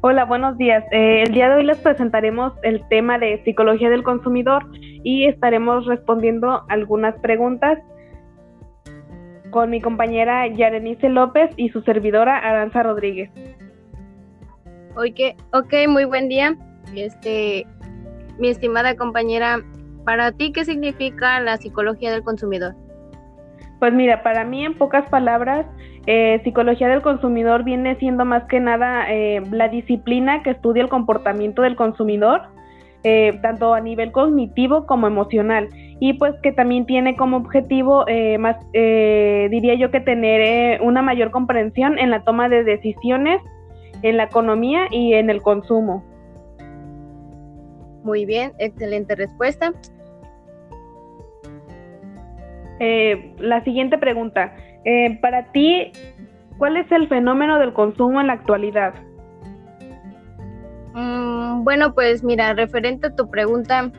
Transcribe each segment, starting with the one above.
Hola, buenos días. Eh, el día de hoy les presentaremos el tema de psicología del consumidor y estaremos respondiendo algunas preguntas con mi compañera Yarenice López y su servidora Aranza Rodríguez. Okay, ok, muy buen día. Este, mi estimada compañera, para ti, ¿qué significa la psicología del consumidor? Pues mira, para mí en pocas palabras, eh, psicología del consumidor viene siendo más que nada eh, la disciplina que estudia el comportamiento del consumidor, eh, tanto a nivel cognitivo como emocional, y pues que también tiene como objetivo más, diría yo que tener una mayor comprensión en la toma de decisiones, en la economía y en el consumo. Muy bien, excelente respuesta. Eh, la siguiente pregunta. Eh, para ti, ¿cuál es el fenómeno del consumo en la actualidad? Mm, bueno, pues mira, referente a tu pregunta,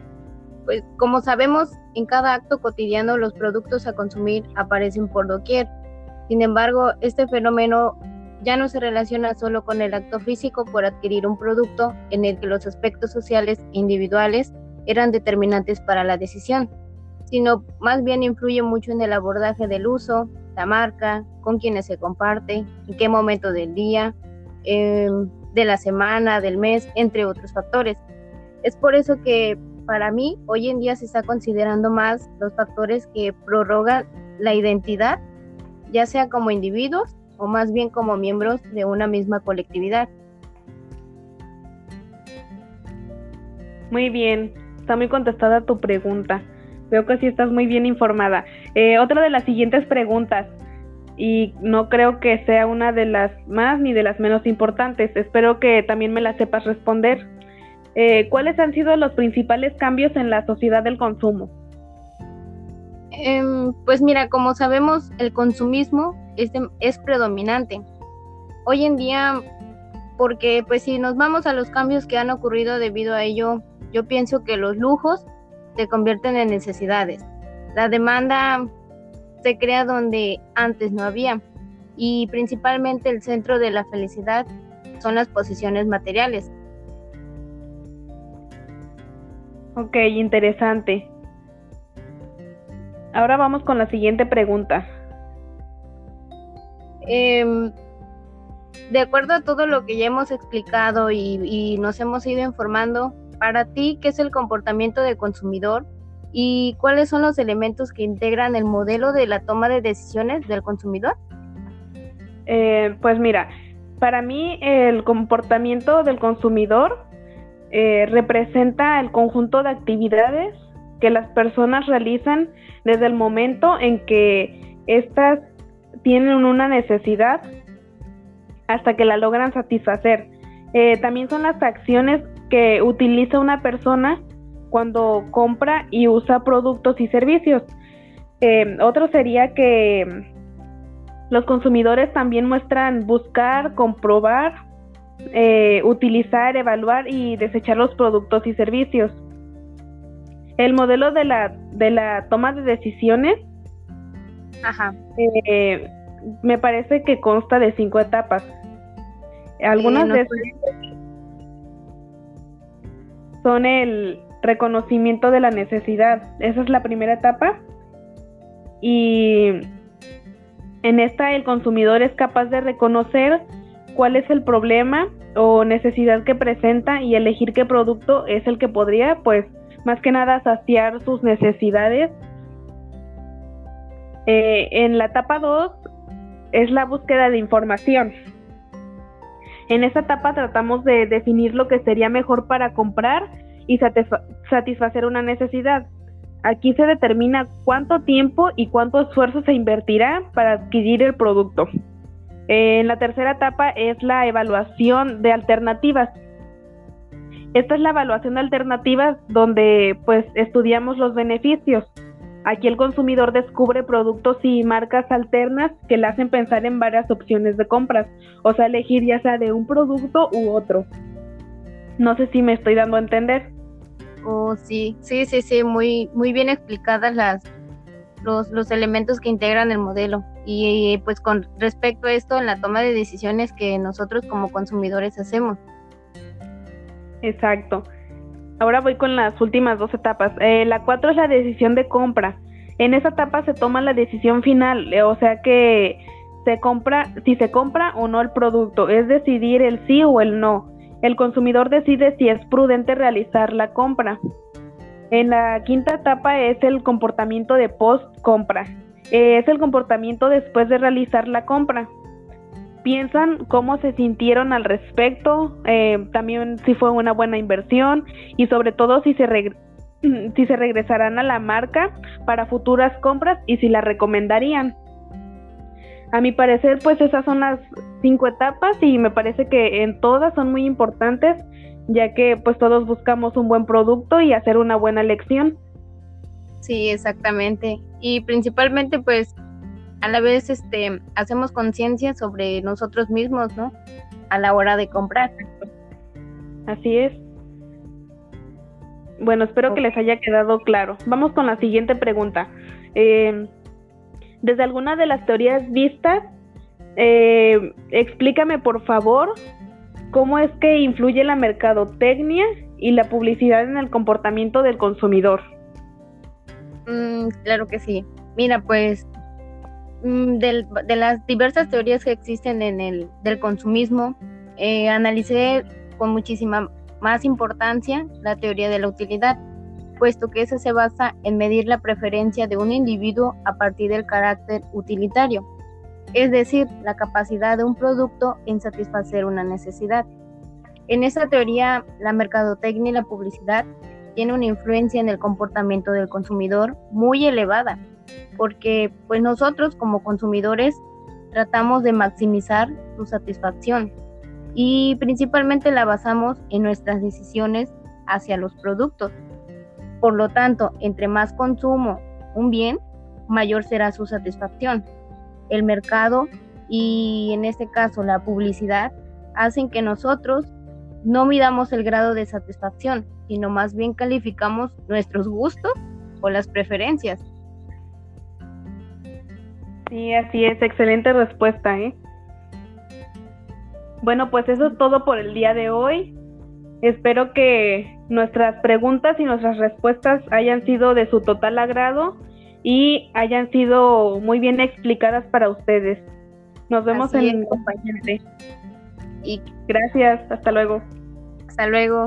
pues como sabemos, en cada acto cotidiano los productos a consumir aparecen por doquier. Sin embargo, este fenómeno ya no se relaciona solo con el acto físico por adquirir un producto en el que los aspectos sociales e individuales eran determinantes para la decisión sino más bien influye mucho en el abordaje del uso, la marca, con quienes se comparte, en qué momento del día, em, de la semana, del mes, entre otros factores. Es por eso que para mí hoy en día se está considerando más los factores que prorrogan la identidad, ya sea como individuos o más bien como miembros de una misma colectividad. Muy bien, está muy contestada tu pregunta. Veo que sí estás muy bien informada. Eh, otra de las siguientes preguntas, y no creo que sea una de las más ni de las menos importantes, espero que también me la sepas responder. Eh, ¿Cuáles han sido los principales cambios en la sociedad del consumo? Em, pues mira, como sabemos, el consumismo es, es predominante. Hoy en día, porque pues si nos vamos a los cambios que han ocurrido debido a ello, yo pienso que los lujos se convierten en necesidades. La demanda se crea donde antes no había y principalmente el centro de la felicidad son las posiciones materiales. Ok, interesante. Ahora vamos con la siguiente pregunta. Em, de acuerdo a todo lo que ya hemos explicado y, y nos hemos ido informando, para ti, ¿qué es el comportamiento del consumidor y cuáles son los elementos que integran el modelo de la toma de decisiones del consumidor? Eh, pues mira, para mí el comportamiento del consumidor eh, representa el conjunto de actividades que las personas realizan desde el momento en que éstas tienen una necesidad hasta que la logran satisfacer. Eh, también son las acciones que utiliza una persona cuando compra y usa productos y servicios. Eh, otro sería que los consumidores también muestran buscar, comprobar, eh, utilizar, evaluar y desechar los productos y servicios. El modelo de la, de la toma de decisiones eh, me parece que consta de cinco etapas. Algunas de son el reconocimiento de la necesidad. Esa es la primera etapa. Y en esta el consumidor es capaz de reconocer cuál es el problema o necesidad que presenta y elegir qué producto es el que podría, pues, más que nada saciar sus necesidades. Eh, en la etapa 2 es la búsqueda de información. En esta etapa tratamos de definir lo que sería mejor para comprar y satisfacer una necesidad. Aquí se determina cuánto tiempo y cuánto esfuerzo se invertirá para adquirir el producto. En la tercera etapa es la evaluación de alternativas. Esta es la evaluación de alternativas donde pues estudiamos los beneficios. Aquí el consumidor descubre productos y marcas alternas que le hacen pensar en varias opciones de compras, o sea, elegir ya sea de un producto u otro. No sé si me estoy dando a entender. Oh, sí, sí, sí, sí, muy, muy bien explicadas las, los, los elementos que integran el modelo. Y pues con respecto a esto, en la toma de decisiones que nosotros como consumidores hacemos. Exacto. Ahora voy con las últimas dos etapas. Eh, la cuatro es la decisión de compra. En esa etapa se toma la decisión final, eh, o sea que se compra, si se compra o no el producto, es decidir el sí o el no. El consumidor decide si es prudente realizar la compra. En la quinta etapa es el comportamiento de post compra. Eh, es el comportamiento después de realizar la compra piensan cómo se sintieron al respecto, eh, también si fue una buena inversión y sobre todo si se, si se regresarán a la marca para futuras compras y si la recomendarían. A mi parecer, pues esas son las cinco etapas y me parece que en todas son muy importantes, ya que pues todos buscamos un buen producto y hacer una buena elección. Sí, exactamente. Y principalmente pues a la vez este hacemos conciencia sobre nosotros mismos, ¿no? A la hora de comprar. Así es. Bueno, espero que les haya quedado claro. Vamos con la siguiente pregunta. Eh, desde alguna de las teorías vistas, eh, explícame por favor cómo es que influye la mercadotecnia y la publicidad en el comportamiento del consumidor. Mm, claro que sí. Mira, pues Mm, de las diversas teorías que existen en el del consumismo, eh, analicé con muchísima más importancia la teoría de la utilidad, puesto que esa se basa en medir la preferencia de un individuo a partir del carácter utilitario, es decir, la capacidad de un producto en satisfacer una necesidad. En esa teoría, la mercadotecnia y la publicidad tienen una influencia en el comportamiento del consumidor muy elevada, porque pues nosotros como consumidores tratamos de maximizar su satisfacción y principalmente la basamos en nuestras decisiones hacia los productos. Por lo tanto, entre más consumo un bien, mayor será su satisfacción. El mercado y en este caso la publicidad hacen que nosotros no midamos el grado de satisfacción, sino más bien calificamos nuestros gustos o las preferencias. Sí, así es, excelente respuesta, ¿eh? Bueno, pues eso es todo por el día de hoy. Espero que nuestras preguntas y nuestras respuestas hayan sido de su total agrado y hayan sido muy bien explicadas para ustedes. Nos vemos en el acompañante. Y gracias, hasta luego. Hasta luego.